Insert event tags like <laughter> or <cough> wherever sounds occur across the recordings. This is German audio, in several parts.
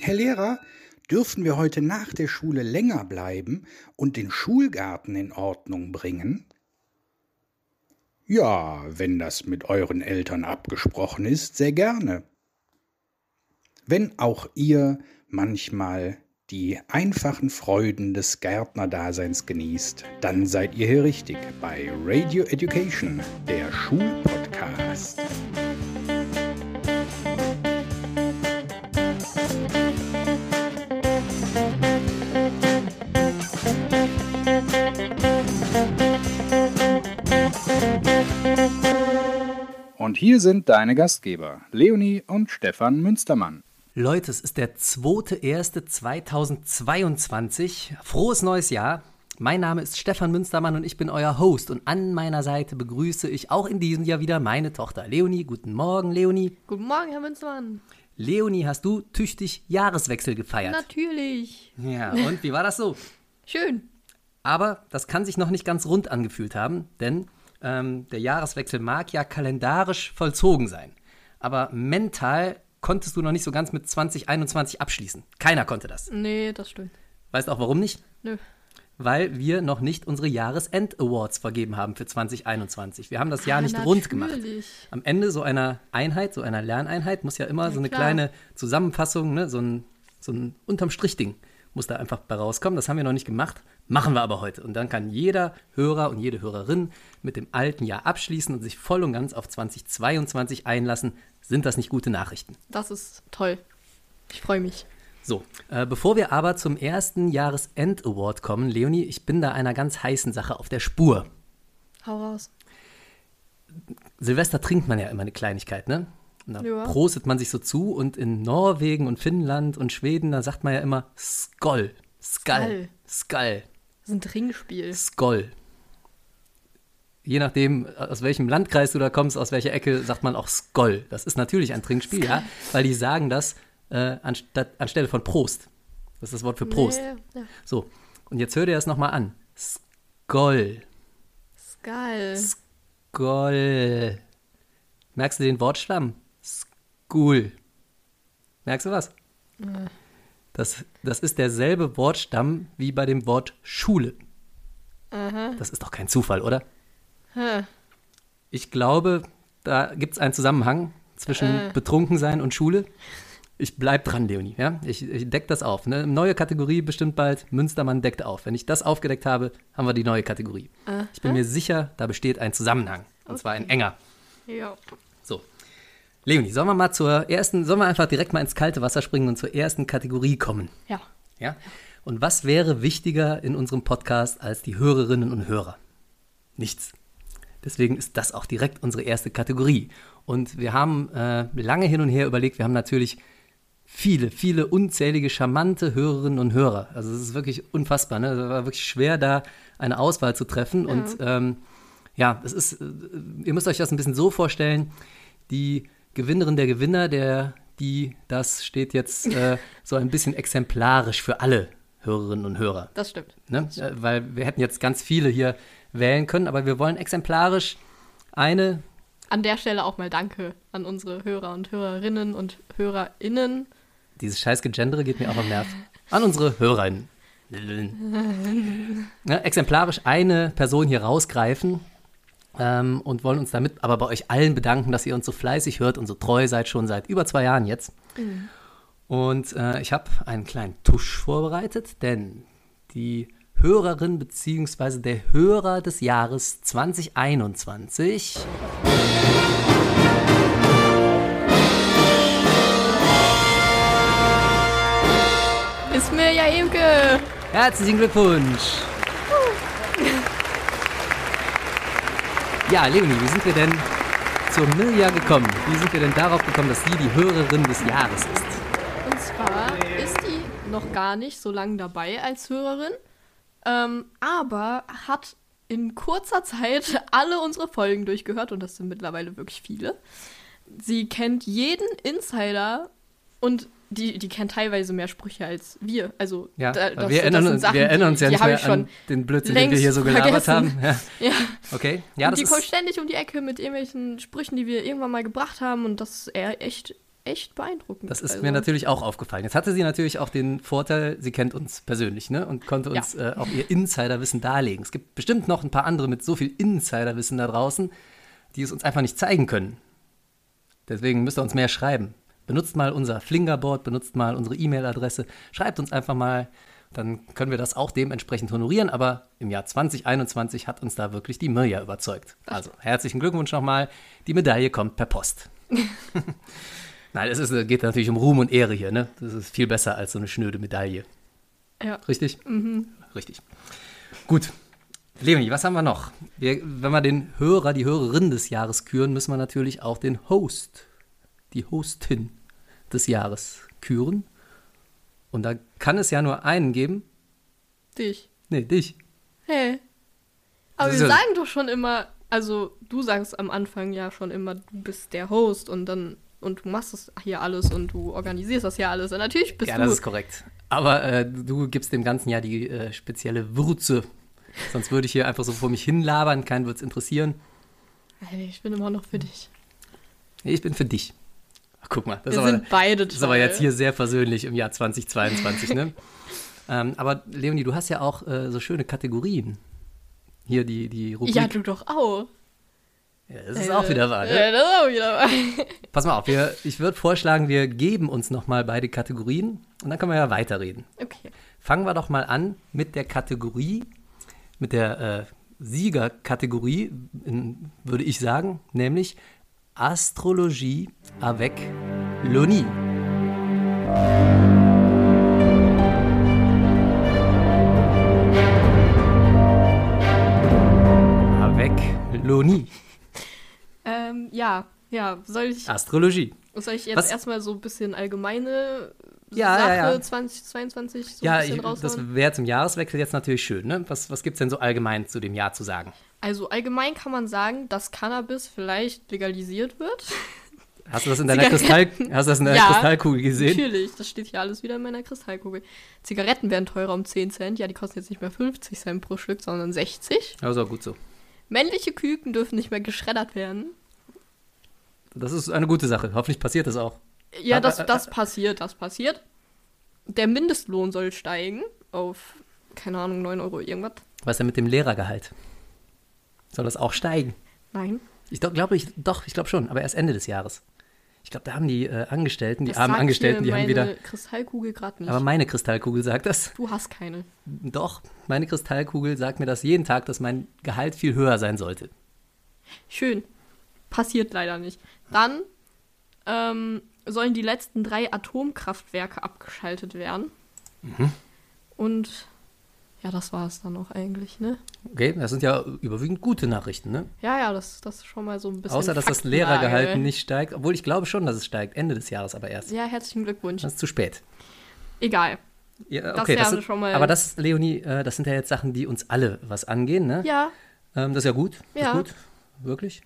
Herr Lehrer, dürfen wir heute nach der Schule länger bleiben und den Schulgarten in Ordnung bringen? Ja, wenn das mit euren Eltern abgesprochen ist, sehr gerne. Wenn auch ihr manchmal die einfachen Freuden des Gärtnerdaseins genießt, dann seid ihr hier richtig bei Radio Education, der Schulpodcast. Und hier sind deine Gastgeber, Leonie und Stefan Münstermann. Leute, es ist der 2.1.2022. Frohes neues Jahr. Mein Name ist Stefan Münstermann und ich bin euer Host. Und an meiner Seite begrüße ich auch in diesem Jahr wieder meine Tochter Leonie. Guten Morgen, Leonie. Guten Morgen, Herr Münstermann. Leonie, hast du tüchtig Jahreswechsel gefeiert? Natürlich. Ja, und wie war das so? Schön. Aber das kann sich noch nicht ganz rund angefühlt haben, denn ähm, der Jahreswechsel mag ja kalendarisch vollzogen sein. Aber mental konntest du noch nicht so ganz mit 2021 abschließen. Keiner konnte das. Nee, das stimmt. Weißt du auch warum nicht? Nö. Weil wir noch nicht unsere Jahresend-Awards vergeben haben für 2021. Wir haben das Jahr Ah, nicht rund gemacht. natürlich. Am Ende so einer Einheit, so einer Lerneinheit, muss ja immer so eine klar. kleine Zusammenfassung, ne, so ein, so ein unterm Strich-Ding muss da einfach bei rauskommen. Das haben wir noch nicht gemacht, machen wir aber heute. Und dann kann jeder Hörer und jede Hörerin mit dem alten Jahr abschließen und sich voll und ganz auf 2022 einlassen. Sind das nicht gute Nachrichten? Das ist toll. Ich freue mich. So, äh, bevor wir aber zum ersten Jahresend-Award kommen, Leonie, ich bin da einer ganz heißen Sache auf der Spur. Hau raus. Silvester trinkt man ja immer eine Kleinigkeit, ne? Und da Ja. prostet man sich so zu und in Norwegen und Finnland und Schweden, da sagt man ja immer Skoll. Skall. Skall. Das ist ein Trinkspiel. Skoll. Je nachdem, aus welchem Landkreis du da kommst, aus welcher Ecke, sagt man auch Skoll. Das ist natürlich ein Trinkspiel, ja, weil die sagen das äh, anstatt, anstelle von Prost. Das ist das Wort für Prost. Nee, ja. So, und jetzt hör dir das nochmal an. Skoll. Geil. Skoll. Merkst du den Wortstamm? School. Merkst du was? Das, das ist derselbe Wortstamm wie bei dem Wort Schule. Das ist doch kein Zufall, oder? Hä. Ich glaube, da gibt es einen Zusammenhang zwischen Äh. Betrunkensein und Schule. Ich bleib dran, Leonie. Ja? Ich, ich deck das auf. Ne? Neue Kategorie bestimmt bald. Münstermann deckt auf. Wenn ich das aufgedeckt habe, haben wir die neue Kategorie. Ich bin mir sicher, da besteht ein Zusammenhang. Und zwar ein enger. Ja. Leonie, sollen wir mal zur ersten, sollen wir einfach direkt mal ins kalte Wasser springen und zur ersten Kategorie kommen? Ja. Ja? Und was wäre wichtiger in unserem Podcast als die Hörerinnen und Hörer? Nichts. Deswegen ist das auch direkt unsere erste Kategorie. Und wir haben äh, lange hin und her überlegt, wir haben natürlich viele, viele unzählige charmante Hörerinnen und Hörer. Also es ist wirklich unfassbar. Ne? Es war wirklich schwer, da eine Auswahl zu treffen. Und ähm, ja, es ist, äh, ihr müsst euch das ein bisschen so vorstellen, die Gewinnerin der Gewinner, der, die, das steht jetzt äh, so ein bisschen exemplarisch für alle Hörerinnen und Hörer. Das stimmt. Ne? Äh, Weil wir hätten jetzt ganz viele hier wählen können, aber wir wollen exemplarisch eine, An der Stelle auch mal Danke an unsere Hörer und Hörerinnen und HörerInnen. dieses scheiß Gegendere geht mir auch am Nerv, an unsere Hörerinnen. <laughs> ne? Exemplarisch eine Person hier rausgreifen ähm, und wollen uns damit aber bei euch allen bedanken, dass ihr uns so fleißig hört und so treu seid, schon seit über zwei Jahren jetzt. Und äh, ich habe einen kleinen Tusch vorbereitet, denn die Hörerin bzw. der Hörer des Jahres 2021 Ist mir ja Imke. Herzlichen Glückwunsch! Ja, Leonie, wie sind wir denn zur Milja gekommen? Wie sind wir denn darauf gekommen, dass sie die Hörerin des Jahres ist? Und zwar ist die noch gar nicht so lange dabei als Hörerin, ähm, aber hat in kurzer Zeit alle unsere Folgen durchgehört und das sind mittlerweile wirklich viele. Sie kennt jeden Insider und die, die kennt teilweise mehr Sprüche als wir. Also Ja, da- das- wir, erinnern sind uns, Sachen, wir erinnern uns ja nicht mehr an den Blödsinn, den wir hier so gelabert vergessen. haben. Ja. <laughs> Ja. Okay, ja, und die kommt ist, ständig um die Ecke mit irgendwelchen Sprüchen, die wir irgendwann mal gebracht haben und das ist eher echt echt beeindruckend. Das ist Also, mir natürlich auch aufgefallen. Jetzt hatte sie natürlich auch den Vorteil, sie kennt uns persönlich, ne? Und konnte uns äh, auch ihr Insiderwissen darlegen. Es gibt bestimmt noch ein paar andere mit so viel Insiderwissen da draußen, die es uns einfach nicht zeigen können. Deswegen müsst ihr uns mehr schreiben. Benutzt mal unser Flingerboard, benutzt mal unsere E-Mail-Adresse, schreibt uns einfach mal, dann können wir das auch dementsprechend honorieren. Aber im Jahr 2021 hat uns da wirklich die Mirja überzeugt. Also herzlichen Glückwunsch nochmal. Die Medaille kommt per Post. <laughs> Nein, es ist, geht natürlich um Ruhm und Ehre hier, ne? Das ist viel besser als so eine schnöde Medaille. Ja. Richtig? Richtig. Gut. Leonie, was haben wir noch? Wir, wenn wir den Hörer, die Hörerin des Jahres küren, müssen wir natürlich auch den Host, die Hostin des Jahres küren. Und da kann es ja nur einen geben. Dich. Nee, dich. Hey. Aber wir ja- sagen doch schon immer, also du sagst am Anfang ja schon immer, du bist der Host und dann und du machst das hier alles und du organisierst das hier alles. Und natürlich bist ja, du. das ist korrekt. Aber äh, du gibst dem Ganzen ja die äh, spezielle Würze. Sonst würde ich hier einfach so vor mich hinlabern, keinen würde es interessieren. Ich bin immer noch für dich. Ich bin für dich. Guck mal, das Wir ist, aber, sind beide das ist aber jetzt hier sehr versöhnlich im Jahr 2022, ne? <laughs> ähm, aber Leonie, du hast ja auch äh, so schöne Kategorien. Hier die, die Rubrik. Ja, du doch auch. Ja, das ist auch wieder wahr, ne? Ja, das ist auch wieder wahr. <laughs> Pass mal auf, wir, ich würde vorschlagen, wir geben uns nochmal beide Kategorien und dann können wir ja weiterreden. Okay. Fangen wir doch mal an mit der Kategorie, mit der äh, Siegerkategorie, würde ich sagen, nämlich Astrologie avec Loni. Avec Loni. Ähm, ja, ja, soll ich, Astrologie. soll ich jetzt Was- erstmal so ein bisschen allgemeine Ja, Sache ja, ja. 2022 so Ja, ein bisschen ich, das raushauen? wäre zum Jahreswechsel jetzt natürlich schön. Ne? Was, was gibt es denn so allgemein zu dem Jahr zu sagen? Also allgemein kann man sagen, dass Cannabis vielleicht legalisiert wird. <laughs> Hast du das in deiner, Kristall, hast du das in deiner Ja, Kristallkugel gesehen? Natürlich, das steht hier alles wieder in meiner Kristallkugel. Zigaretten werden teurer um 10 Cent. Ja, die kosten jetzt nicht mehr 50 Cent pro Stück, sondern 60. Also gut so. Männliche Küken dürfen nicht mehr geschreddert werden. Das ist eine gute Sache. Hoffentlich passiert das auch. Ja, Ah, das, ah, ah, das passiert, das passiert. Der Mindestlohn soll steigen auf, keine Ahnung, 9 Euro irgendwas. Was ist denn mit dem Lehrergehalt? Soll das auch steigen? Nein. Ich glaube, ich, doch, ich glaube schon, aber erst Ende des Jahres. Ich glaube, da haben die äh, Angestellten, die Das armen Angestellten, die haben meine wieder. Kristallkugel gerade nicht. Aber meine Kristallkugel sagt das. du hast keine. Doch, meine Kristallkugel sagt mir das jeden Tag, dass mein Gehalt viel höher sein sollte. Schön. Passiert leider nicht. Dann ähm, sollen die letzten drei Atomkraftwerke abgeschaltet werden. Mhm. Und ja, das war es dann auch eigentlich, ne? Okay, das sind ja überwiegend gute Nachrichten, ne? Ja, ja, das, das ist schon mal so ein bisschen. Außer, dass das. Lehrergehalt nicht steigt. Obwohl ich glaube schon, dass es steigt. Ende des Jahres aber erst. Ja, herzlichen Glückwunsch. Das ist zu spät. Egal. Ja, Das okay, ja das sind, schon mal- aber das, Leonie, äh, das sind ja jetzt Sachen, die uns alle was angehen, ne? Ja, Ähm, das ist ja gut. Ja. Ist gut. Wirklich.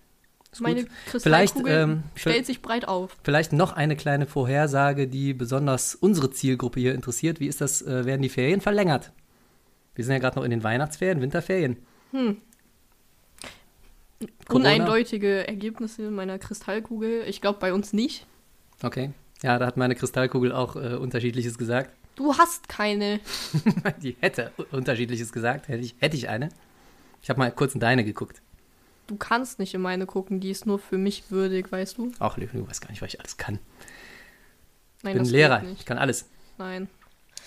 Ist meine. Kristallkugel Vielleicht, ähm, stellt sich breit auf. Vielleicht noch eine kleine Vorhersage, die besonders unsere Zielgruppe hier interessiert. Wie ist das? Äh, werden die Ferien verlängert? Wir sind ja gerade noch in den Weihnachtsferien, Winterferien. Corona? Uneindeutige Ergebnisse meiner Kristallkugel. Ich glaube bei uns nicht. Okay. Ja, da hat meine Kristallkugel auch äh, unterschiedliches gesagt. Du hast keine. <laughs> die hätte unterschiedliches gesagt. Hätte ich, hätte ich eine. Ich habe mal kurz in deine geguckt. Du kannst nicht in meine gucken, die ist nur für mich würdig, weißt du? Auch du weißt gar nicht, was ich alles kann. Ich Nein, bin das Lehrer. Ich kann alles. Nein.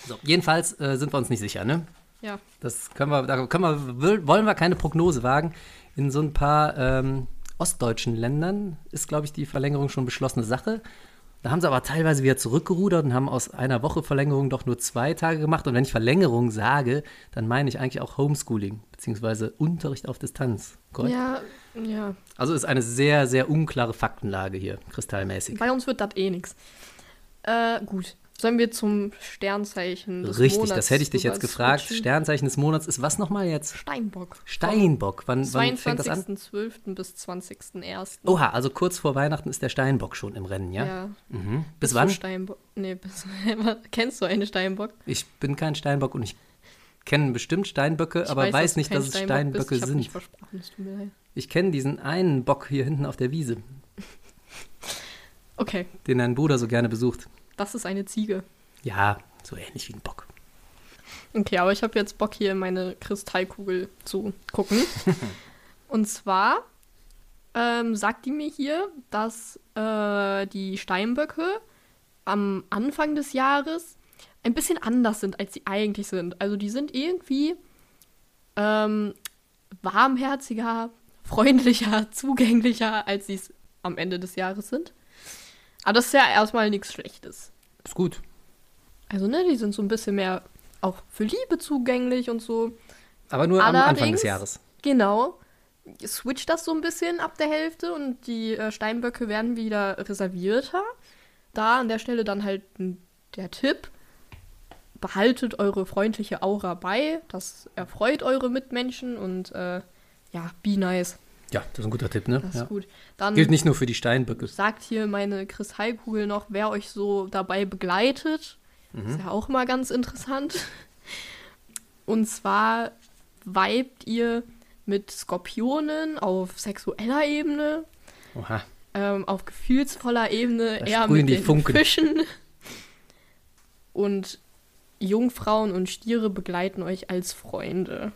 So, jedenfalls äh, sind wir uns nicht sicher, ne? Ja. Das können wir, da können wir, wollen wir keine Prognose wagen. In so ein paar ähm, ostdeutschen Ländern ist, glaube ich, die Verlängerung schon beschlossene Sache. Da haben sie aber teilweise wieder zurückgerudert und haben aus einer Woche Verlängerung doch nur zwei Tage gemacht. Und wenn ich Verlängerung sage, dann meine ich eigentlich auch Homeschooling, beziehungsweise Unterricht auf Distanz. Korrekt? Ja, ja. Also ist eine sehr, sehr unklare Faktenlage hier, kristallmäßig. Bei uns wird das eh nix. Äh, gut. Sollen wir zum Sternzeichen des Richtig, Monats das hätte ich dich jetzt gefragt. switchen? Sternzeichen des Monats ist was nochmal jetzt? Steinbock. Steinbock. Wann, wann fängt das an? 22.12. bis 20.01. Oha, also kurz vor Weihnachten ist der Steinbock schon im Rennen, ja? Ja. Mhm. Bis Bist wann? Steinbock? Nee, bis, <laughs> kennst du einen Steinbock? Ich bin kein Steinbock und ich kenne bestimmt Steinböcke, Ich aber weiß, du nicht, dass es Steinbock Steinböcke sind. Ich kenne diesen einen Bock hier hinten auf der Wiese. <laughs> Okay, den dein Bruder so gerne besucht. Das ist eine Ziege. Ja, so ähnlich wie ein Bock. Okay, aber ich habe jetzt Bock, hier in meine Kristallkugel zu gucken. <laughs> Und zwar ähm, sagt die mir hier, dass äh, die Steinböcke am Anfang des Jahres ein bisschen anders sind, als sie eigentlich sind. Also die sind irgendwie ähm, warmherziger, <laughs> freundlicher, zugänglicher, als sie es am Ende des Jahres sind. Aber das ist ja erstmal nichts Schlechtes. Ist gut. Also, ne, die sind so ein bisschen mehr auch für Liebe zugänglich und so. Aber nur am Anfang Allerdings- des Jahres. Genau. Switcht das so ein bisschen ab der Hälfte und die äh, Steinböcke werden wieder reservierter. Da an der Stelle dann halt der Tipp. Behaltet eure freundliche Aura bei. Das erfreut eure Mitmenschen und äh, ja, be nice. Ja, das ist ein guter Tipp, ne? Das Ja. ist gut. Dann Gilt nicht nur für die Steinböcke. sagt hier meine Kristallkugel noch, wer euch so dabei begleitet. Ist ja auch mal ganz interessant. Und zwar vibet ihr mit Skorpionen auf sexueller Ebene, Oha. ähm, auf gefühlsvoller Ebene Da eher mit den Funken. Fischen. Und Jungfrauen und Stiere begleiten euch als Freunde.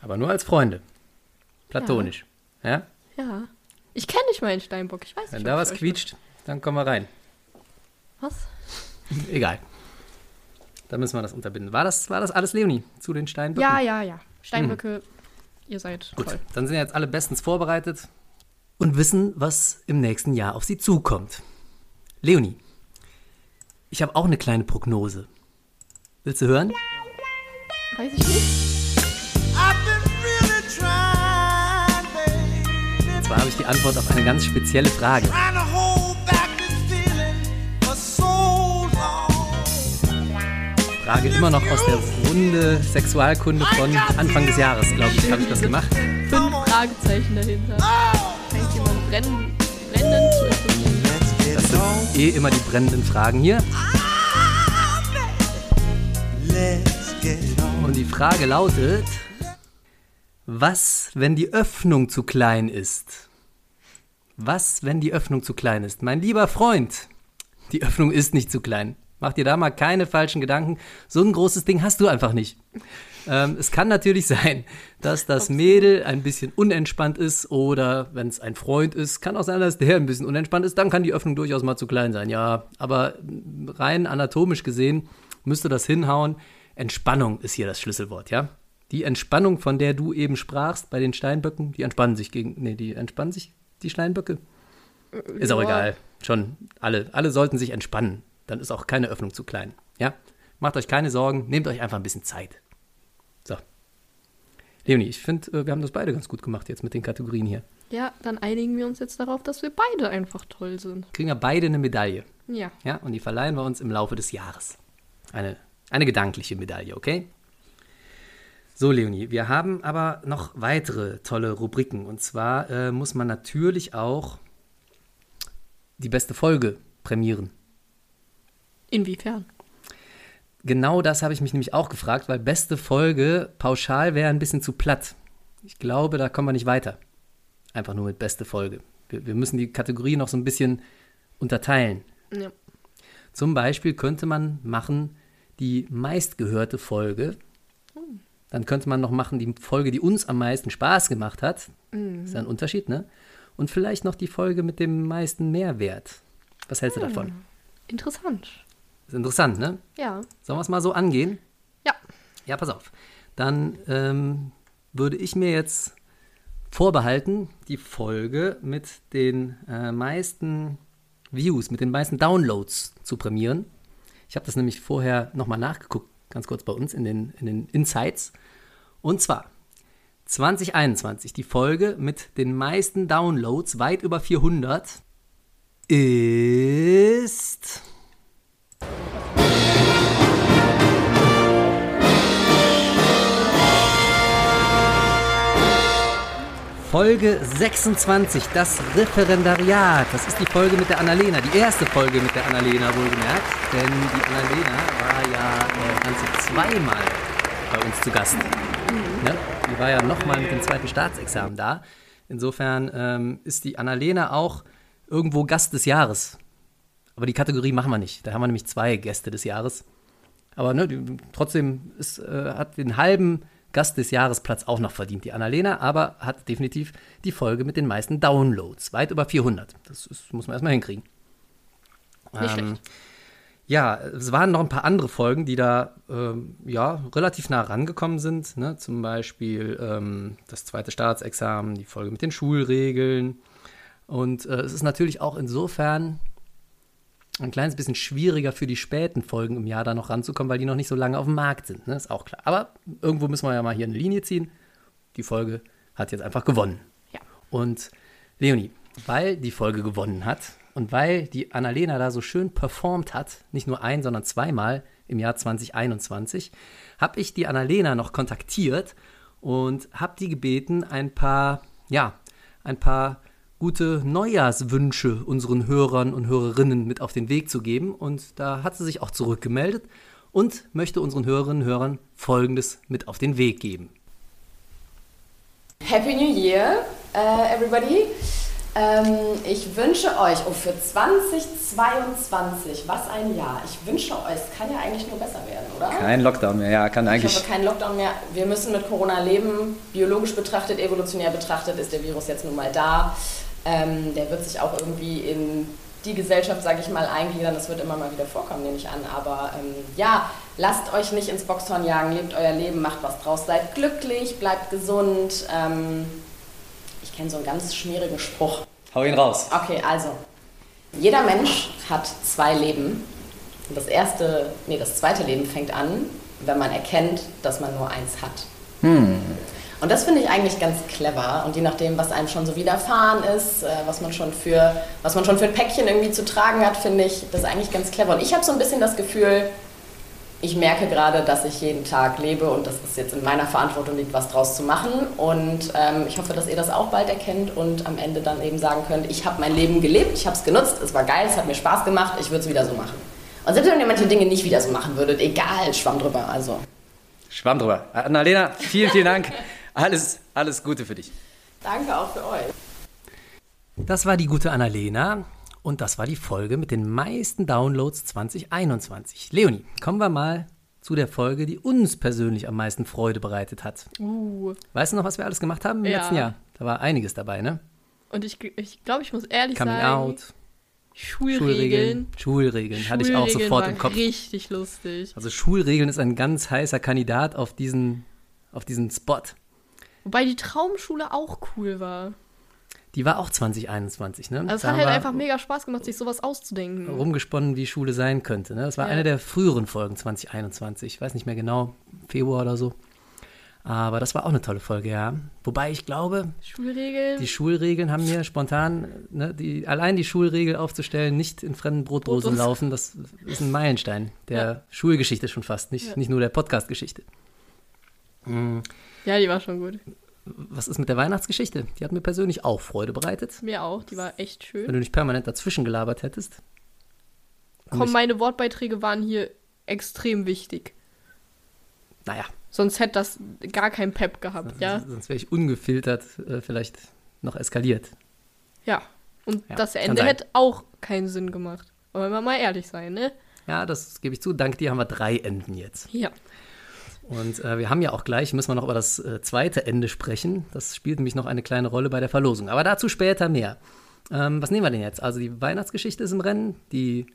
Aber nur als Freunde. Platonisch. Ja? Ja. Ich kenne nicht meinen Steinbock. Ich weiß Wenn nicht. da ob was quietscht, dann kommen wir rein. Was? <laughs> Egal. Da müssen wir das unterbinden. War das, war das alles, Leonie, zu den Steinböcken? Ja, ja, ja. Steinböcke, ihr seid Gut, toll. dann sind jetzt alle bestens vorbereitet und wissen, was im nächsten Jahr auf sie zukommt. Leonie, ich habe auch eine kleine Prognose. Willst du hören? Weiß ich nicht. Zwar habe ich die Antwort auf eine ganz spezielle Frage. Frage immer noch aus der Runde Sexualkunde von Anfang des Jahres, glaube ich, habe ich das gemacht. Fünf Fragezeichen dahinter. Kann ich jemand brennen, brennend zu interessieren? Let's get it on. Eh immer die brennenden Fragen hier. On. Und die Frage lautet, was, wenn die Öffnung zu klein ist? Was, wenn die Öffnung zu klein ist? Mein lieber Freund, die Öffnung ist nicht zu klein. Mach dir da mal keine falschen Gedanken. So ein großes Ding hast du einfach nicht. Ähm, es kann natürlich sein, dass das Mädel ein bisschen unentspannt ist oder wenn es ein Freund ist, kann auch sein, dass der ein bisschen unentspannt ist. Dann kann die Öffnung durchaus mal zu klein sein. Ja, aber rein anatomisch gesehen müsste das hinhauen. Entspannung ist hier das Schlüsselwort, ja? Die Entspannung, von der du eben sprachst bei den Steinböcken, die entspannen sich gegen. Nee, die entspannen sich, die Steinböcke. Ist auch Ja. egal. Schon alle. Alle sollten sich entspannen. Dann ist auch keine Öffnung zu klein. Ja? Macht euch keine Sorgen, nehmt euch einfach ein bisschen Zeit. So. Leonie, ich finde, wir haben das beide ganz gut gemacht jetzt mit den Kategorien hier. Ja, dann einigen wir uns jetzt darauf, dass wir beide einfach toll sind. Kriegen wir beide eine Medaille. Ja. Ja, und die verleihen wir uns im Laufe des Jahres. Eine, eine gedankliche Medaille, okay? So, Leonie, wir haben aber noch weitere tolle Rubriken. Und zwar äh, muss man natürlich auch die beste Folge prämieren. Inwiefern? Genau das habe ich mich nämlich auch gefragt, weil beste Folge pauschal wäre ein bisschen zu platt. Ich glaube, da kommen wir nicht weiter. Einfach nur mit beste Folge. Wir, wir müssen die Kategorie noch so ein bisschen unterteilen. Ja. Zum Beispiel könnte man machen die meistgehörte Folge. Dann könnte man noch machen die Folge, die uns am meisten Spaß gemacht hat. Ist ja ein Unterschied, ne? Und vielleicht noch die Folge mit dem meisten Mehrwert. Was hältst du davon? Interessant. Ist interessant, ne? Ja. Sollen wir es mal so angehen? Ja. Ja, pass auf. Dann ähm, würde ich mir jetzt vorbehalten, die Folge mit den äh, meisten Views, mit den meisten Downloads zu prämieren. Ich habe das nämlich vorher nochmal nachgeguckt, ganz kurz bei uns in den, in den Insights. Und zwar 2021, die Folge mit den meisten Downloads, weit über 400, ist... Folge 26, das Referendariat. Das ist die Folge mit der Annalena, die erste Folge mit der Annalena wohlgemerkt. Denn die Annalena war ja äh, ganze zweimal bei uns zu Gast. Ne? Die war ja nochmal mit dem zweiten Staatsexamen da. Insofern ähm, ist die Annalena auch irgendwo Gast des Jahres. Aber die Kategorie machen wir nicht. Da haben wir nämlich zwei Gäste des Jahres. Aber ne, die, trotzdem ist, äh, hat den halben Gast des Jahresplatz auch noch verdient, die Annalena, aber hat definitiv die Folge mit den meisten Downloads. Weit über 400. Das ist, muss man erstmal hinkriegen. Nicht schlecht. Ja, es waren noch ein paar andere Folgen, die da ähm, ja, relativ nah rangekommen sind. Ne? Zum Beispiel ähm, das zweite Staatsexamen, die Folge mit den Schulregeln. Und äh, es ist natürlich auch insofern ein kleines bisschen schwieriger für die späten Folgen im Jahr da noch ranzukommen, weil die noch nicht so lange auf dem Markt sind. Ne? Ist auch klar. Aber irgendwo müssen wir ja mal hier eine Linie ziehen. Die Folge hat jetzt einfach gewonnen. Ja. Und Leonie, weil die Folge gewonnen hat und weil die Annalena da so schön performt hat, nicht nur ein, sondern zweimal im Jahr 2021, habe ich die Annalena noch kontaktiert und habe die gebeten, ein paar, ja, ein paar gute Neujahrswünsche unseren Hörern und Hörerinnen mit auf den Weg zu geben. Und da hat sie sich auch zurückgemeldet und möchte unseren Hörerinnen und Hörern Folgendes mit auf den Weg geben. Happy New Year, uh, everybody. Ähm, ich wünsche euch, oh, für 2022, was ein Jahr. Ich wünsche euch, es kann ja eigentlich nur besser werden, oder? Kein Lockdown mehr, ja, kann ich eigentlich. hoffe, kein Lockdown mehr. Wir müssen mit Corona leben. Biologisch betrachtet, evolutionär betrachtet ist der Virus jetzt nun mal da. Ähm, der wird sich auch irgendwie in die Gesellschaft, sage ich mal, eingliedern. Das wird immer mal wieder vorkommen, nehme ich an. Aber ähm, ja, lasst euch nicht ins Boxhorn jagen, lebt euer Leben, macht was draus, seid glücklich, bleibt gesund. Ähm, ich kenne so einen ganz schmierigen Spruch. Hau ihn raus. Okay, also, jeder Mensch hat zwei Leben. Und das erste, nee, das zweite Leben fängt an, wenn man erkennt, dass man nur eins hat. Und das finde ich eigentlich ganz clever. Und je nachdem, was einem schon so widerfahren ist, äh, was man schon für, was man schon für ein Päckchen irgendwie zu tragen hat, finde ich das eigentlich ganz clever. Und ich habe so ein bisschen das Gefühl, ich merke gerade, dass ich jeden Tag lebe und das ist jetzt in meiner Verantwortung liegt, was draus zu machen. Und ähm, ich hoffe, dass ihr das auch bald erkennt und am Ende dann eben sagen könnt, ich habe mein Leben gelebt, ich habe es genutzt, es war geil, es hat mir Spaß gemacht, ich würde es wieder so machen. Und selbst wenn ihr manche Dinge nicht wieder so machen würdet, egal, schwamm drüber. Also Schwamm drüber. Annalena, vielen, vielen Dank. <laughs> Alles, alles Gute für dich. danke auch für euch. Das war die gute Annalena und das war die Folge mit den meisten Downloads 2021. Leonie, kommen wir mal zu der Folge, die uns persönlich am meisten Freude bereitet hat. Uh. Weißt du noch, was wir alles gemacht haben im Ja. letzten Jahr? Da war einiges dabei, ne? Und ich, ich glaube, ich muss ehrlich Coming sagen, out, Schulregeln. Schulregeln, hatte ich auch Schulregeln sofort im Kopf. richtig lustig. Also Schulregeln ist ein ganz heißer Kandidat auf diesen, auf diesen Spot. Wobei die Traumschule auch cool war. Die war auch 2021, ne? Also es hat halt einfach mega Spaß gemacht, sich sowas auszudenken. rumgesponnen, wie Schule sein könnte. Ne? Das war Ja. eine der früheren Folgen 2021. Ich weiß nicht mehr genau, Februar oder so. Aber das war auch eine tolle Folge, ja. Wobei ich glaube, Schulregeln. die Schulregeln haben mir spontan, ne, die, allein die Schulregel aufzustellen, nicht in fremden Brotdosen Brotdosen. laufen, das ist ein Meilenstein der Ja. Schulgeschichte schon fast, nicht, Ja. nicht nur der Podcast-Geschichte. Ja, die war schon gut. Was ist mit der Weihnachtsgeschichte? Die hat mir persönlich auch Freude bereitet. Mir auch, die war echt Wenn schön. du nicht permanent dazwischen gelabert hättest. Komm, meine Wortbeiträge waren hier extrem wichtig. Naja, Sonst hätte das gar kein Pep gehabt, ja? sonst wäre ich ungefiltert äh, vielleicht noch eskaliert. Ja. Und Ja, das Ende hätte auch keinen Sinn gemacht. Wollen wir mal ehrlich sein, ne? Ja, das gebe ich zu. Dank dir haben wir drei Enden jetzt. Ja. Und äh, wir haben ja auch gleich, müssen wir noch über das äh, zweite Ende sprechen. Das spielt nämlich noch eine kleine Rolle bei der Verlosung. Aber dazu später mehr. Ähm, was nehmen wir denn jetzt? Also die Weihnachtsgeschichte ist im Rennen, die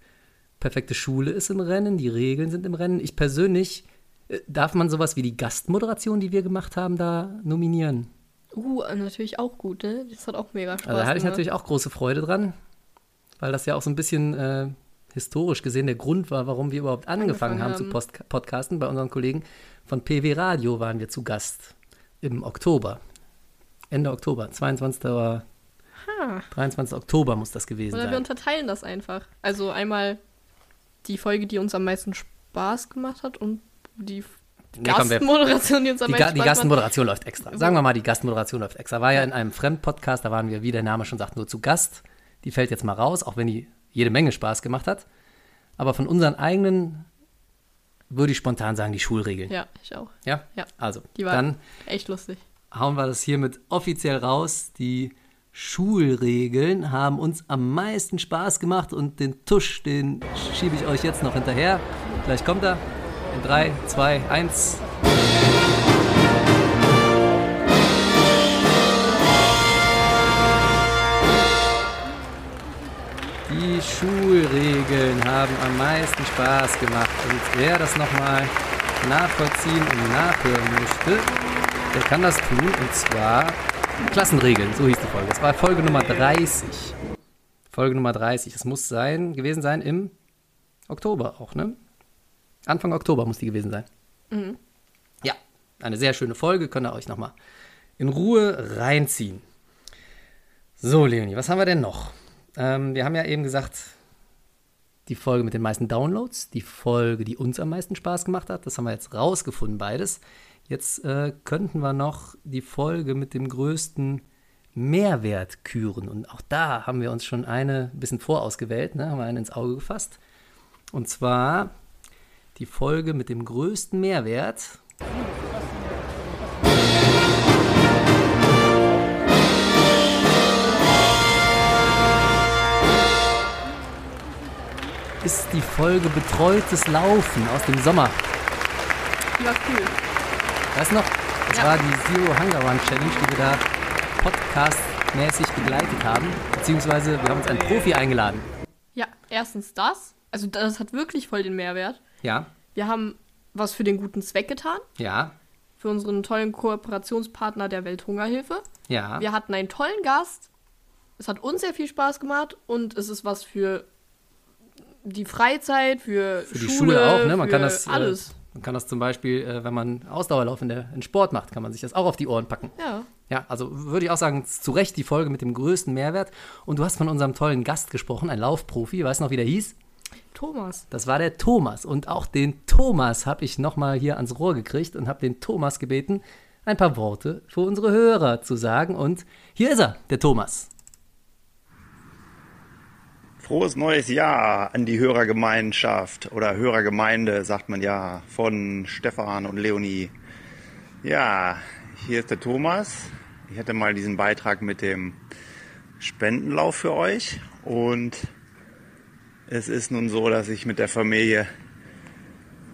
perfekte Schule ist im Rennen, die Regeln sind im Rennen. Ich persönlich, äh, darf man sowas wie die Gastmoderation, die wir gemacht haben, da nominieren? Uh, natürlich auch gut, ne? Das hat auch mega Spaß Also da hatte ich natürlich auch große Freude dran, weil das ja auch so ein bisschen äh, historisch gesehen der Grund war, warum wir überhaupt angefangen, Angefangen haben, haben. zu Post podcasten. Bei unseren Kollegen von PW Radio waren wir zu Gast im Oktober. Ende Oktober, 22. oder Ha. 23. Oktober muss das gewesen Oder wir sein. unterteilen das einfach. Also einmal die Folge, die uns am meisten Spaß gemacht hat und die Nee, komm, wir- Gastmoderation, die uns am Die, Ga meisten die Spaß gemacht Gastmoderation läuft extra. Sagen wir mal, die Gastmoderation läuft extra. War ja in einem Fremdpodcast, da waren wir, wie der Name schon sagt, nur zu Gast. Die fällt jetzt mal raus, auch wenn die jede Menge Spaß gemacht hat. Aber von unseren eigenen würde ich spontan sagen, die Schulregeln. Ja, ich auch. Ja? Ja. Also, Die war dann echt lustig. hauen wir das hiermit offiziell raus. Die Schulregeln haben uns am meisten Spaß gemacht und den Tusch, den schiebe ich euch jetzt noch hinterher. Gleich kommt er. In 3, 2, 1. Die Schulregeln haben am meisten Spaß gemacht. Und wer das nochmal nachvollziehen und nachhören möchte, der kann das tun. Und zwar Klassenregeln, so hieß die Folge. Das war Folge Nummer 30. Folge Nummer 30. Das muss sein, gewesen sein im Oktober auch, ne? Anfang Oktober muss die gewesen sein. Ja, eine sehr schöne Folge, könnt ihr euch nochmal in Ruhe reinziehen. So, Leonie, was haben wir denn noch? Ähm, wir haben ja eben gesagt, die Folge mit den meisten Downloads, die Folge, die uns am meisten Spaß gemacht hat. Das haben wir jetzt rausgefunden, beides. Jetzt äh, könnten wir noch die Folge mit dem größten Mehrwert küren. Und auch da haben wir uns schon eine ein bisschen vorausgewählt, ne? haben wir eine ins Auge gefasst. Und zwar die Folge mit dem größten Mehrwert. Ist die Folge Betreutes Laufen aus dem Sommer. Die war cool. Weißt du noch? Das Ja. war die Zero Hunger Run Challenge, die wir da podcastmäßig begleitet haben. Beziehungsweise wir haben uns einen Profi eingeladen. Ja, erstens das. Also das hat wirklich voll den Mehrwert. Ja, Wir haben was für den guten Zweck getan. ja, Für unseren tollen Kooperationspartner der Welthungerhilfe. ja. Wir hatten einen tollen Gast. Es hat uns sehr viel Spaß gemacht und es ist was für die Freizeit, für, Für die Schule, Schule auch, ne? Man kann das, alles. Äh, man kann das zum Beispiel, äh, wenn man Ausdauerlauf in der in Sport macht, kann man sich das auch auf die Ohren packen. Ja. Ja, also würde ich auch sagen, zu Recht die Folge mit dem größten Mehrwert. Und du hast von unserem tollen Gast gesprochen, ein Laufprofi. Weißt du noch, wie der hieß? Thomas. Das war der Thomas. Und auch den Thomas habe ich nochmal hier ans Rohr gekriegt und habe den Thomas gebeten, ein paar Worte für unsere Hörer zu sagen. Und hier ist er, der Thomas. Frohes neues Jahr an die Hörergemeinschaft oder Hörergemeinde, sagt man ja, von Stefan und Leonie. Ja, hier ist der Thomas. Ich hatte mal diesen Beitrag mit dem Spendenlauf für euch und es ist nun so, dass ich mit der Familie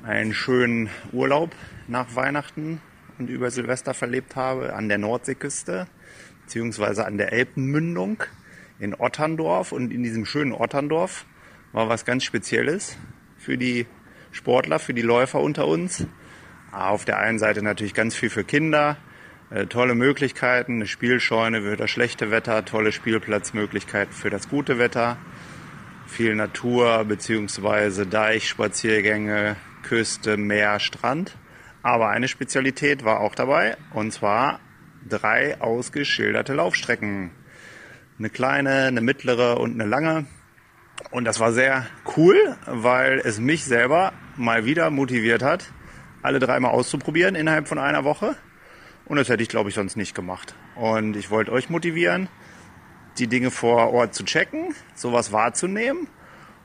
einen schönen Urlaub nach Weihnachten und über Silvester verlebt habe an der Nordseeküste beziehungsweise an der Elbenmündung in Otterndorf und in diesem schönen Otterndorf war was ganz Spezielles für die Sportler, für die Läufer unter uns. Auf der einen Seite natürlich ganz viel für Kinder, äh, tolle Möglichkeiten, eine Spielscheune für das schlechte Wetter, tolle Spielplatzmöglichkeiten für das gute Wetter, viel Natur beziehungsweise Deichspaziergänge, Küste, Meer, Strand. Aber eine Spezialität war auch dabei und zwar drei ausgeschilderte Laufstrecken eine kleine, eine mittlere und eine lange. Und das war sehr cool, weil es mich selber mal wieder motiviert hat, alle dreimal auszuprobieren innerhalb von einer Woche. Und das hätte ich, glaube ich, sonst nicht gemacht. Und ich wollte euch motivieren, die Dinge vor Ort zu checken, sowas wahrzunehmen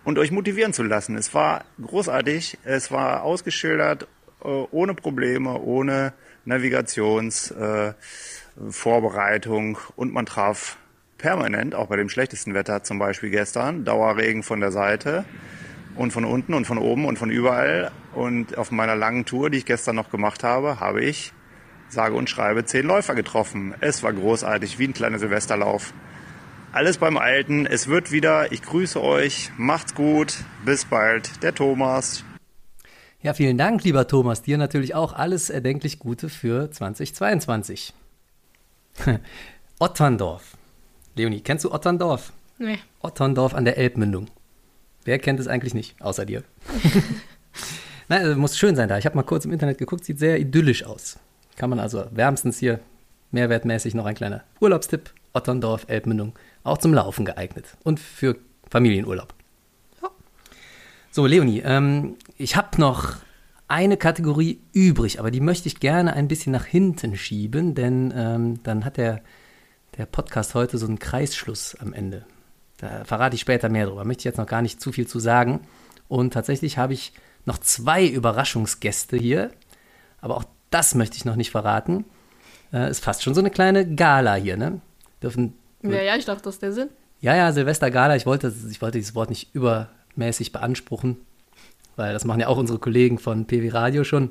und euch motivieren zu lassen. Es war großartig, es war ausgeschildert, äh, ohne Probleme, ohne Navigationsvorbereitung äh, und man traf permanent, auch bei dem schlechtesten Wetter zum Beispiel gestern, Dauerregen von der Seite und von unten und von oben und von überall. Und auf meiner langen Tour, die ich gestern noch gemacht habe, habe ich, sage und schreibe, zehn Läufer getroffen. Es war großartig, wie ein kleiner Silvesterlauf. Alles beim Alten. Es wird wieder. Ich grüße euch. Macht's gut. Bis bald. Der Thomas. Ja, vielen Dank, lieber Thomas. Dir natürlich auch alles erdenklich Gute für 2022. <laughs> Otterndorf. Leonie, kennst du Otterndorf? Nee. Otterndorf an der Elbmündung. Wer kennt es eigentlich nicht, außer dir? <laughs> Nein, also muss schön sein da. Ich habe mal kurz im Internet geguckt, sieht sehr idyllisch aus. Kann man also wärmstens hier mehrwertmäßig noch ein kleiner Urlaubstipp. Otterndorf, Elbmündung, auch zum Laufen geeignet und für Familienurlaub. Ja. So, Leonie, ähm, ich habe noch eine Kategorie übrig, aber die möchte ich gerne ein bisschen nach hinten schieben, denn ähm, dann hat der, der Podcast heute so einen Kreisschluss am Ende. Da verrate ich später mehr drüber. Möchte ich jetzt noch gar nicht zu viel zu sagen. Und tatsächlich habe ich noch zwei Überraschungsgäste hier, aber auch das möchte ich noch nicht verraten. Äh, ist fast schon so eine kleine Gala hier, ne? Dürfen Ja, ja, ich dachte, das ist der Sinn. Ja, ja, Silvestergala, ich wollte, ich wollte dieses Wort nicht übermäßig beanspruchen, weil das machen ja auch unsere Kollegen von PW Radio schon.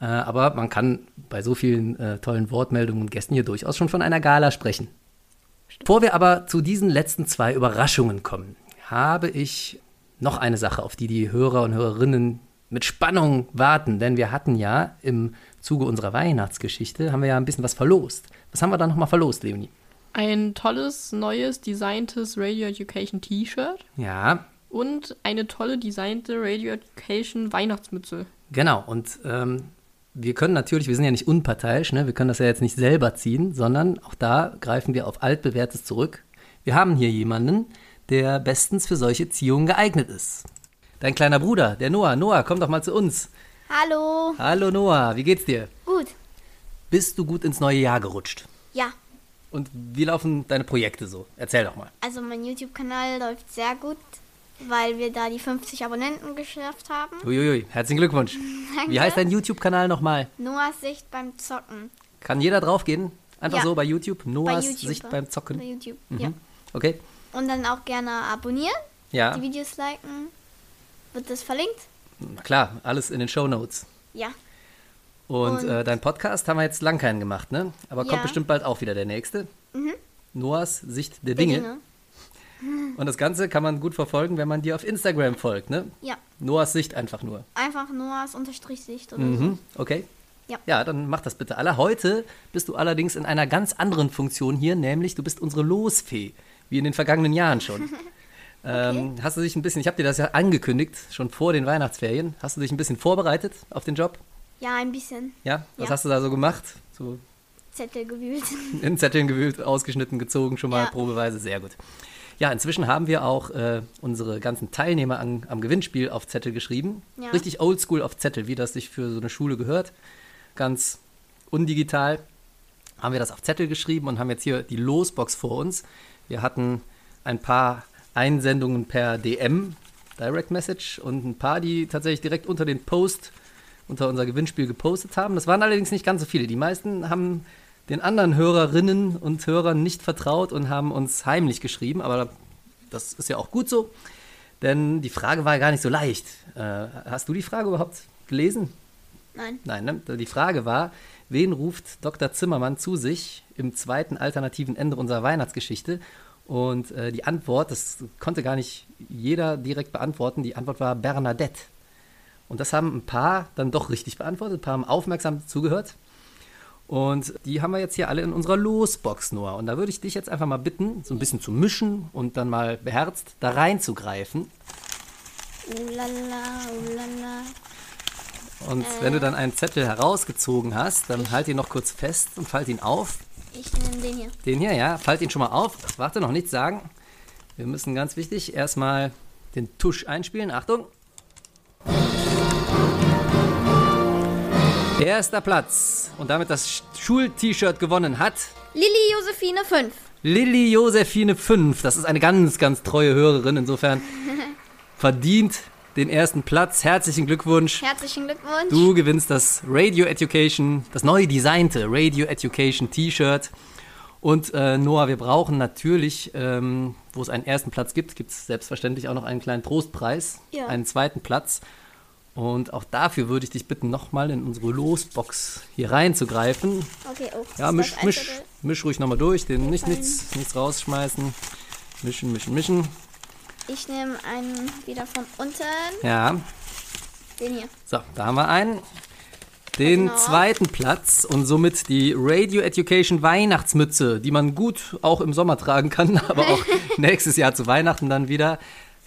Äh, aber man kann bei so vielen äh, tollen Wortmeldungen und Gästen hier durchaus schon von einer Gala sprechen. Bevor wir aber zu diesen letzten zwei Überraschungen kommen, habe ich noch eine Sache, auf die die Hörer und Hörerinnen mit Spannung warten. Denn wir hatten ja im Zuge unserer Weihnachtsgeschichte, haben wir ja ein bisschen was verlost. Was haben wir da nochmal verlost, Leonie? Ein tolles, neues, designtes Radio Education T-Shirt Ja, und eine tolle, designte Radio Education Weihnachtsmütze. Genau, und ähm, wir können natürlich, wir sind ja nicht unparteiisch, ne? wir können das ja jetzt nicht selber ziehen, sondern auch da greifen wir auf altbewährtes zurück. Wir haben hier jemanden, der bestens für solche Ziehungen geeignet ist. Dein kleiner Bruder, der Noah. Noah, komm doch mal zu uns. Hallo. Hallo Noah, wie geht's dir? Gut. Bist du gut ins neue Jahr gerutscht? Ja, Und wie laufen deine Projekte so? Erzähl doch mal. also mein YouTube-Kanal läuft sehr gut, weil wir da die 50 Abonnenten geschafft haben. Uiuiui, herzlichen Glückwunsch. <laughs> Wie heißt dein YouTube-Kanal nochmal? Noahs Sicht beim Zocken. Kann jeder draufgehen? Einfach Ja. so bei YouTube? Noahs bei YouTube. Sicht beim Zocken? Bei YouTube, Mhm. ja. Okay. Und dann auch gerne abonnieren, Ja, die Videos liken. Wird das verlinkt? na klar, alles in den Show Notes. Ja. Und, Und- äh, dein Podcast haben wir jetzt lang keinen gemacht, ne? Aber kommt Ja. bestimmt bald auch wieder der nächste. Noahs Sicht der Der Dinge. Dinge. Und das Ganze kann man gut verfolgen, wenn man dir auf Instagram folgt, ne? Ja. Noahs Sicht einfach nur. Einfach Noahs Unterstrich Sicht oder Mhm. Okay. Ja. Ja, dann mach das bitte alle. Heute bist du allerdings in einer ganz anderen Funktion hier, nämlich du bist unsere Losfee, wie in den vergangenen Jahren schon. <laughs> ähm, hast du dich ein bisschen, ich habe dir das ja angekündigt, schon vor den Weihnachtsferien, hast du dich ein bisschen vorbereitet auf den Job? so. Ja, ein bisschen Ja? Was Ja. hast du da so gemacht? So Zettel gewühlt. <laughs> in Zetteln gewühlt, ausgeschnitten, gezogen, schon mal Ja. probeweise, sehr gut. Ja, inzwischen haben wir auch äh, unsere ganzen Teilnehmer an, am Gewinnspiel auf Zettel geschrieben. Ja. Richtig oldschool auf Zettel, wie das sich für so eine Schule gehört. Ganz undigital haben wir das auf Zettel geschrieben und haben jetzt hier die Losbox vor uns. Wir hatten ein paar Einsendungen per DM, Direct Message, und ein paar, die tatsächlich direkt unter den Post, unter unser Gewinnspiel gepostet haben. Das waren allerdings nicht ganz so viele. Die meisten haben den anderen Hörerinnen und Hörern nicht vertraut und haben uns heimlich geschrieben, aber das ist ja auch gut so, denn die Frage war ja gar nicht so leicht. Äh, hast du die Frage überhaupt gelesen? Nein. Nein, ne? die Frage war, wen ruft Dr. Zimmermann zu sich im zweiten alternativen Ende unserer Weihnachtsgeschichte? Und äh, die Antwort, das konnte gar nicht jeder direkt beantworten, die Antwort war Bernadette. Und das haben ein paar dann doch richtig beantwortet, ein paar haben aufmerksam zugehört. Und die haben wir jetzt hier alle in unserer Losbox, Noah. Und da würde ich dich jetzt einfach mal bitten, so ein bisschen zu mischen und dann mal beherzt da reinzugreifen. Ulala, ulala. Und wenn du dann einen Zettel herausgezogen hast, dann halt ihn noch kurz fest und falt ihn auf. Ich nehme den hier. Den hier, ja, falt ihn schon mal auf. Warte, noch nichts sagen. Wir müssen ganz wichtig erstmal den Tusch einspielen. Achtung. Erster Platz und damit das Schul-T-Shirt gewonnen hat Lilly Josephine 5. Lilly Josephine 5. Das ist eine ganz, ganz treue Hörerin. Insofern <laughs> verdient den ersten Platz. Herzlichen Glückwunsch. Herzlichen Glückwunsch. Du gewinnst das Radio Education, das neu designte Radio Education T-Shirt. Und äh, Noah, wir brauchen natürlich, ähm, wo es einen ersten Platz gibt, gibt es selbstverständlich auch noch einen kleinen Trostpreis, Ja. einen zweiten Platz. Und auch dafür würde ich dich bitten, nochmal in unsere Losbox hier reinzugreifen. Okay, oh. Ja, misch, misch, misch ruhig nochmal durch, den nicht, nichts, nichts rausschmeißen. Mischen, mischen, mischen. Ich nehme einen wieder von unten. Ja, Den hier. So, da haben wir einen. Den Genau. zweiten Platz und somit die Radio Education Weihnachtsmütze, die man gut auch im Sommer tragen kann, <laughs> aber auch <laughs> nächstes Jahr zu Weihnachten dann wieder,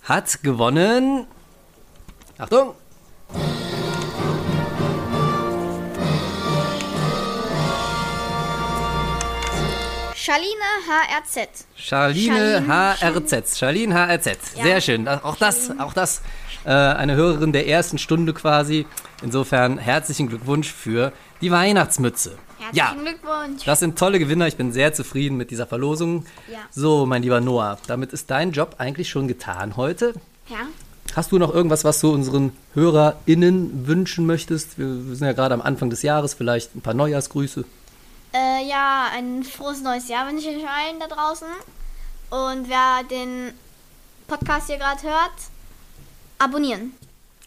hat gewonnen. Achtung! Charlina HRZ. Charline Charlene- HRZ. Charline HRZ. Ja. Sehr schön. Auch das, auch das äh, eine Hörerin der ersten Stunde quasi. Insofern herzlichen Glückwunsch für die Weihnachtsmütze. Ja, Herzlichen Glückwunsch. Das sind tolle Gewinner. Ich bin sehr zufrieden mit dieser Verlosung. Ja. So, mein lieber Noah, damit ist dein Job eigentlich schon getan heute. Ja. Hast du noch irgendwas, was du unseren HörerInnen wünschen möchtest? Wir, wir sind ja gerade am Anfang des Jahres, vielleicht ein paar Neujahrsgrüße. Äh, ja, ein frohes neues Jahr wünsche ich euch allen da draußen. Und wer den Podcast hier gerade hört, abonnieren.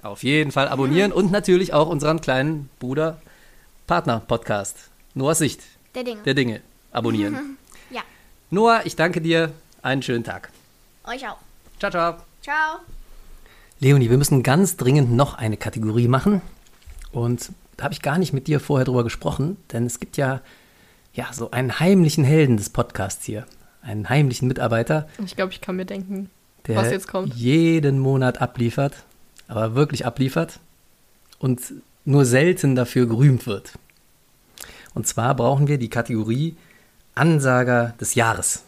Auf jeden Fall abonnieren und natürlich auch unseren kleinen Bruder Partner Podcast Noahs Sicht Der Dinge. der Dinge abonnieren. <laughs> Ja, Noah, ich danke dir. Einen schönen Tag. euch auch. Ciao, ciao. Ciao. Leonie, wir müssen ganz dringend noch eine Kategorie machen. Und da habe ich gar nicht mit dir vorher drüber gesprochen, denn es gibt ja, ja so einen heimlichen Helden des Podcasts hier. Einen heimlichen Mitarbeiter, Ich glaube, ich kann mir denken, der was jetzt kommt. jeden Monat abliefert, aber wirklich abliefert und nur selten dafür gerühmt wird. Und zwar brauchen wir die Kategorie Ansager des Jahres.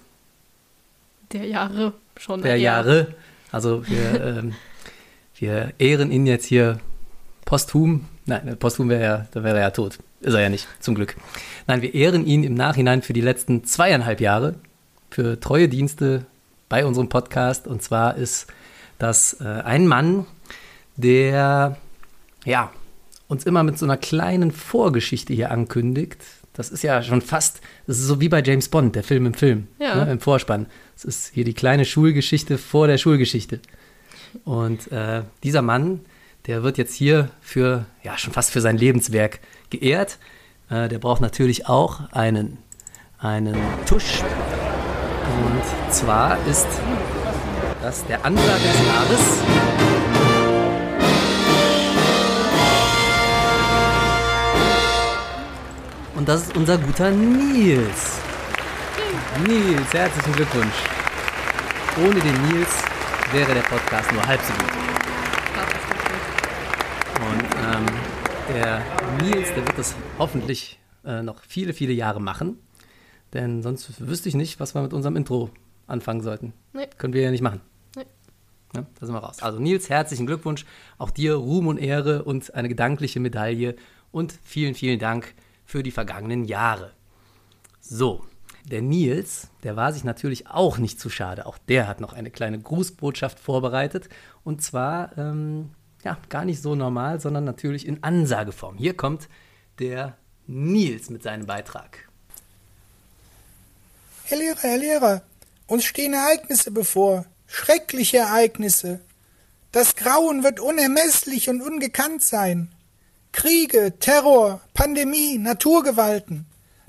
Der Jahre schon. der eher. Jahre. Also wir, ähm, wir ehren ihn jetzt hier posthum. Nein, posthum wäre ja, da wäre er ja tot. Ist er ja nicht, zum Glück. Nein, wir ehren ihn im Nachhinein für die letzten zweieinhalb Jahre, für treue Dienste bei unserem Podcast. Und zwar ist das äh, ein Mann, der ja, uns immer mit so einer kleinen Vorgeschichte hier ankündigt. Das ist ja schon fast, das ist so wie bei James Bond, der Film im Film, Ja. ne, im Vorspann. Es ist hier die kleine Schulgeschichte vor der Schulgeschichte. Und äh, dieser Mann, der wird jetzt hier für, ja, schon fast für sein Lebenswerk geehrt. Äh, der braucht natürlich auch einen, einen Tusch. Und zwar ist das der Ansager des Jahres. Und das ist unser guter Nils. Nils, herzlichen Glückwunsch. Ohne den Nils wäre der Podcast nur halb so gut. Und ähm, der Nils, der wird das hoffentlich äh, noch viele, viele Jahre machen. Denn sonst wüsste ich nicht, was wir mit unserem Intro anfangen sollten. Nee. Können wir ja nicht machen. Nee. Ja, da sind wir raus. Also Nils, herzlichen Glückwunsch. Auch dir Ruhm und Ehre und eine gedankliche Medaille. Und vielen, vielen Dank für die vergangenen Jahre. So, der Nils, der war sich natürlich auch nicht zu schade. Auch der hat noch eine kleine Grußbotschaft vorbereitet. Und zwar, ähm, ja, gar nicht so normal, sondern natürlich in Ansageform. Hier kommt der Nils mit seinem Beitrag. Herr Lehrer, Herr Lehrer, uns stehen Ereignisse bevor, schreckliche Ereignisse. Das Grauen wird unermesslich und ungekannt sein. Kriege, Terror, Pandemie, Naturgewalten.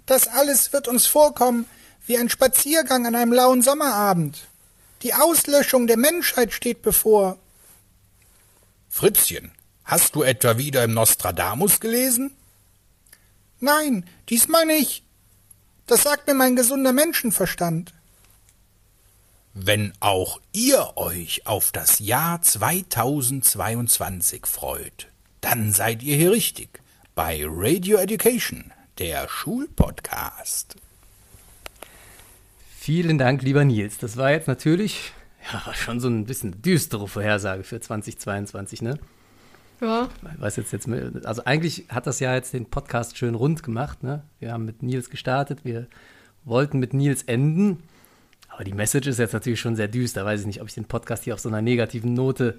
Das alles wird uns vorkommen wie ein Spaziergang an einem lauen Sommerabend. Die Auslöschung der Menschheit steht bevor. Fritzchen, hast du etwa wieder im Nostradamus gelesen? Nein, diesmal nicht. Das sagt mir mein gesunder Menschenverstand. Wenn auch ihr euch auf das Jahr 2022 freut, dann seid ihr hier richtig bei Radio Education, der Schulpodcast. Vielen Dank, lieber Nils. Das war jetzt natürlich ja, schon so ein bisschen düstere Vorhersage für 2022, ne? Ja, Ich weiß jetzt jetzt, also eigentlich hat das ja jetzt den Podcast schön rund gemacht, ne? Wir haben mit Nils gestartet, wir wollten mit Nils enden, aber die Message ist jetzt natürlich schon sehr düster. Weiß ich nicht, ob ich den Podcast hier auf so einer negativen Note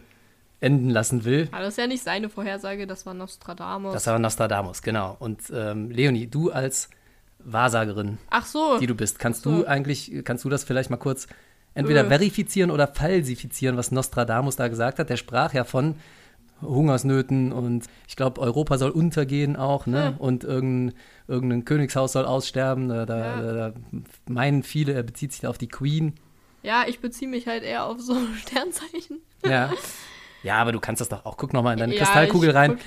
enden lassen will. aber das ist ja nicht seine Vorhersage, das war Nostradamus. Das war Nostradamus, genau. Und ähm, Leonie, du als Wahrsagerin, Ach so. die du bist, kannst so. du eigentlich, kannst du das vielleicht mal kurz entweder Äh. verifizieren oder falsifizieren, was Nostradamus da gesagt hat? Der sprach ja von Hungersnöten und ich glaube, Europa soll untergehen auch, ne? Hm. Und irgendein, irgendein Königshaus soll aussterben. Da, da, Ja. da meinen viele, er bezieht sich da auf die Queen. Ja, ich beziehe mich halt eher auf so <laughs> Sternzeichen. Ja. Ja, aber du kannst das doch auch. Guck noch mal in deine Ja, Kristallkugel rein.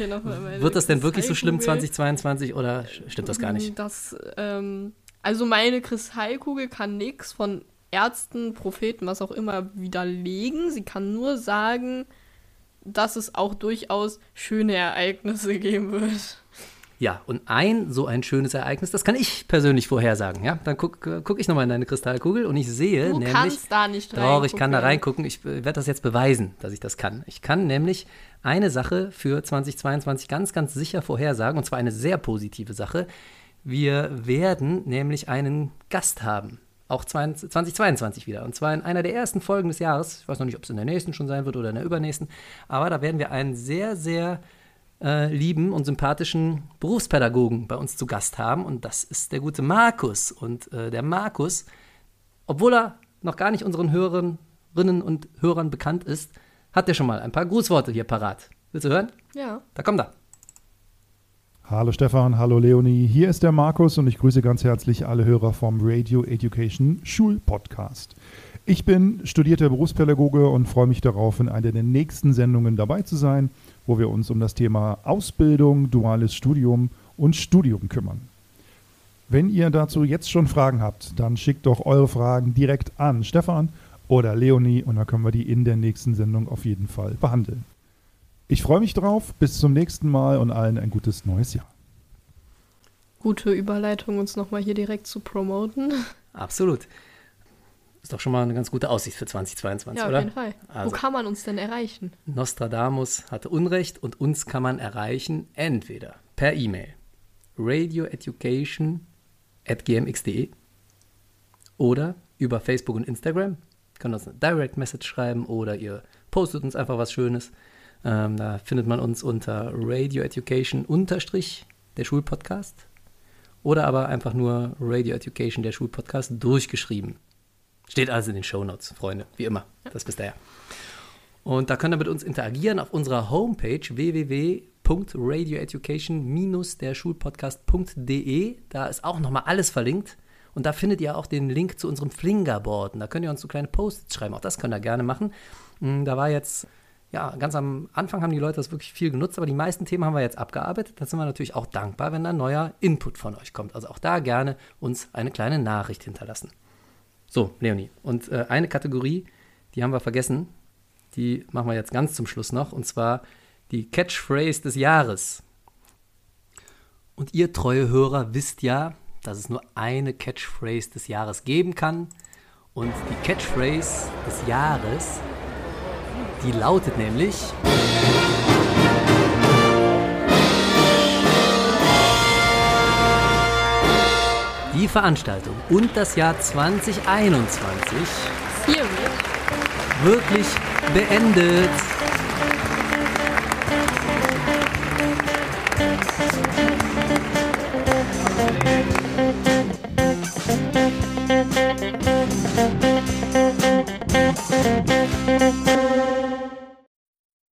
Wird das denn wirklich so schlimm Kristallkugel. 2022 oder stimmt das gar nicht? Das, ähm, also meine Kristallkugel kann nichts von Ärzten, Propheten, was auch immer widerlegen. Sie kann nur sagen, dass es auch durchaus schöne Ereignisse geben wird. Ja, und ein so ein schönes Ereignis, das kann ich persönlich vorhersagen. Ja, dann guck, äh, guck ich nochmal in deine Kristallkugel und ich sehe Du nämlich. kannst da nicht Doch, ich kann da reingucken. reingucken. Ich äh, werde das jetzt beweisen, dass ich das kann. Ich kann nämlich eine Sache für 2022 ganz, ganz sicher vorhersagen, und zwar eine sehr positive Sache. Wir werden nämlich einen Gast haben. Auch 20 2022 wieder. Und zwar in einer der ersten Folgen des Jahres. Ich weiß noch nicht, ob es in der nächsten schon sein wird oder in der übernächsten. Aber da werden wir einen sehr, sehr äh, lieben und sympathischen Berufspädagogen bei uns zu Gast haben. Und das ist der gute Markus. Und äh, der Markus, obwohl er noch gar nicht unseren Hörerinnen und Hörern bekannt ist, hat er schon mal ein paar Grußworte hier parat. Willst du hören? Ja. Da kommt er. Hallo Stefan, hallo Leonie, hier ist der Markus und ich grüße ganz herzlich alle Hörer vom Radio Education Schulpodcast. Ich bin studierter Berufspädagoge und freue mich darauf, in einer der nächsten Sendungen dabei zu sein, wo wir uns um das Thema Ausbildung, duales Studium und Studium kümmern. Wenn ihr dazu jetzt schon Fragen habt, dann schickt doch eure Fragen direkt an Stefan oder Leonie und dann können wir die in der nächsten Sendung auf jeden Fall behandeln. Ich freue mich drauf, bis zum nächsten Mal und allen ein gutes neues Jahr. Gute Überleitung, uns nochmal hier direkt zu promoten. Absolut. Ist doch schon mal eine ganz gute Aussicht für 2022, Ja, auf oder? jeden Fall. Also. Wo kann man uns denn erreichen? Nostradamus hatte Unrecht und uns kann man erreichen entweder per E-Mail radioeducation.gmx.de oder über Facebook und Instagram. Könnt uns eine Direct Message schreiben oder ihr postet uns einfach was Schönes. Ähm, da findet man uns unter Radio Education unterstrich der Schulpodcast oder aber einfach nur Radio Education der Schulpodcast durchgeschrieben. Steht alles in den Shownotes, Freunde, wie immer. Das wisst ihr ja. Und da könnt ihr mit uns interagieren auf unserer Homepage www.radioeducation-derschulpodcast.de. Da ist auch nochmal alles verlinkt. Und da findet ihr auch den Link zu unserem Flingerboard. Und da könnt ihr uns so kleine Post-its schreiben. Auch das könnt ihr gerne machen. Mm, Da war jetzt, ja, ganz am Anfang haben die Leute das wirklich viel genutzt, aber die meisten Themen haben wir jetzt abgearbeitet. Da sind wir natürlich auch dankbar, wenn da neuer Input von euch kommt. Also auch da gerne uns eine kleine Nachricht hinterlassen. So, Leonie. Und äh, eine Kategorie, die haben wir vergessen. Die machen wir jetzt ganz zum Schluss noch. Und zwar die Catchphrase des Jahres. Und ihr treue Hörer wisst ja, dass es nur eine Catchphrase des Jahres geben kann. Und die Catchphrase des Jahres, die lautet nämlich. Die Veranstaltung und das Jahr 2021 Hiermit wirklich beendet.